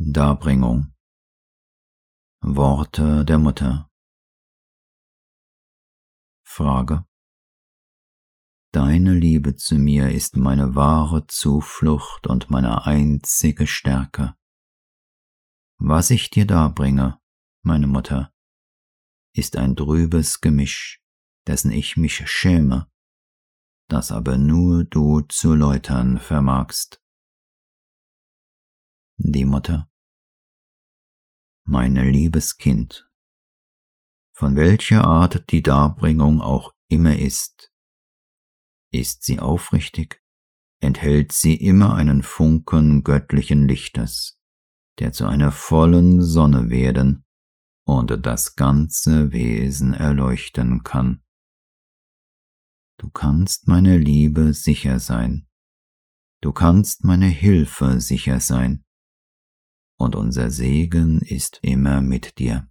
Darbringung Worte der Mutter Frage Deine Liebe zu mir ist meine wahre Zuflucht und meine einzige Stärke. Was ich dir darbringe, meine Mutter, ist ein trübes Gemisch, dessen ich mich schäme, das aber nur du zu läutern vermagst. Die Mutter. Meine liebes Kind, von welcher Art die Darbringung auch immer ist, ist sie aufrichtig, enthält sie immer einen Funken göttlichen Lichtes, der zu einer vollen Sonne werden und das ganze Wesen erleuchten kann. Du kannst meine Liebe sicher sein, du kannst meine Hilfe sicher sein, und unser Segen ist immer mit dir.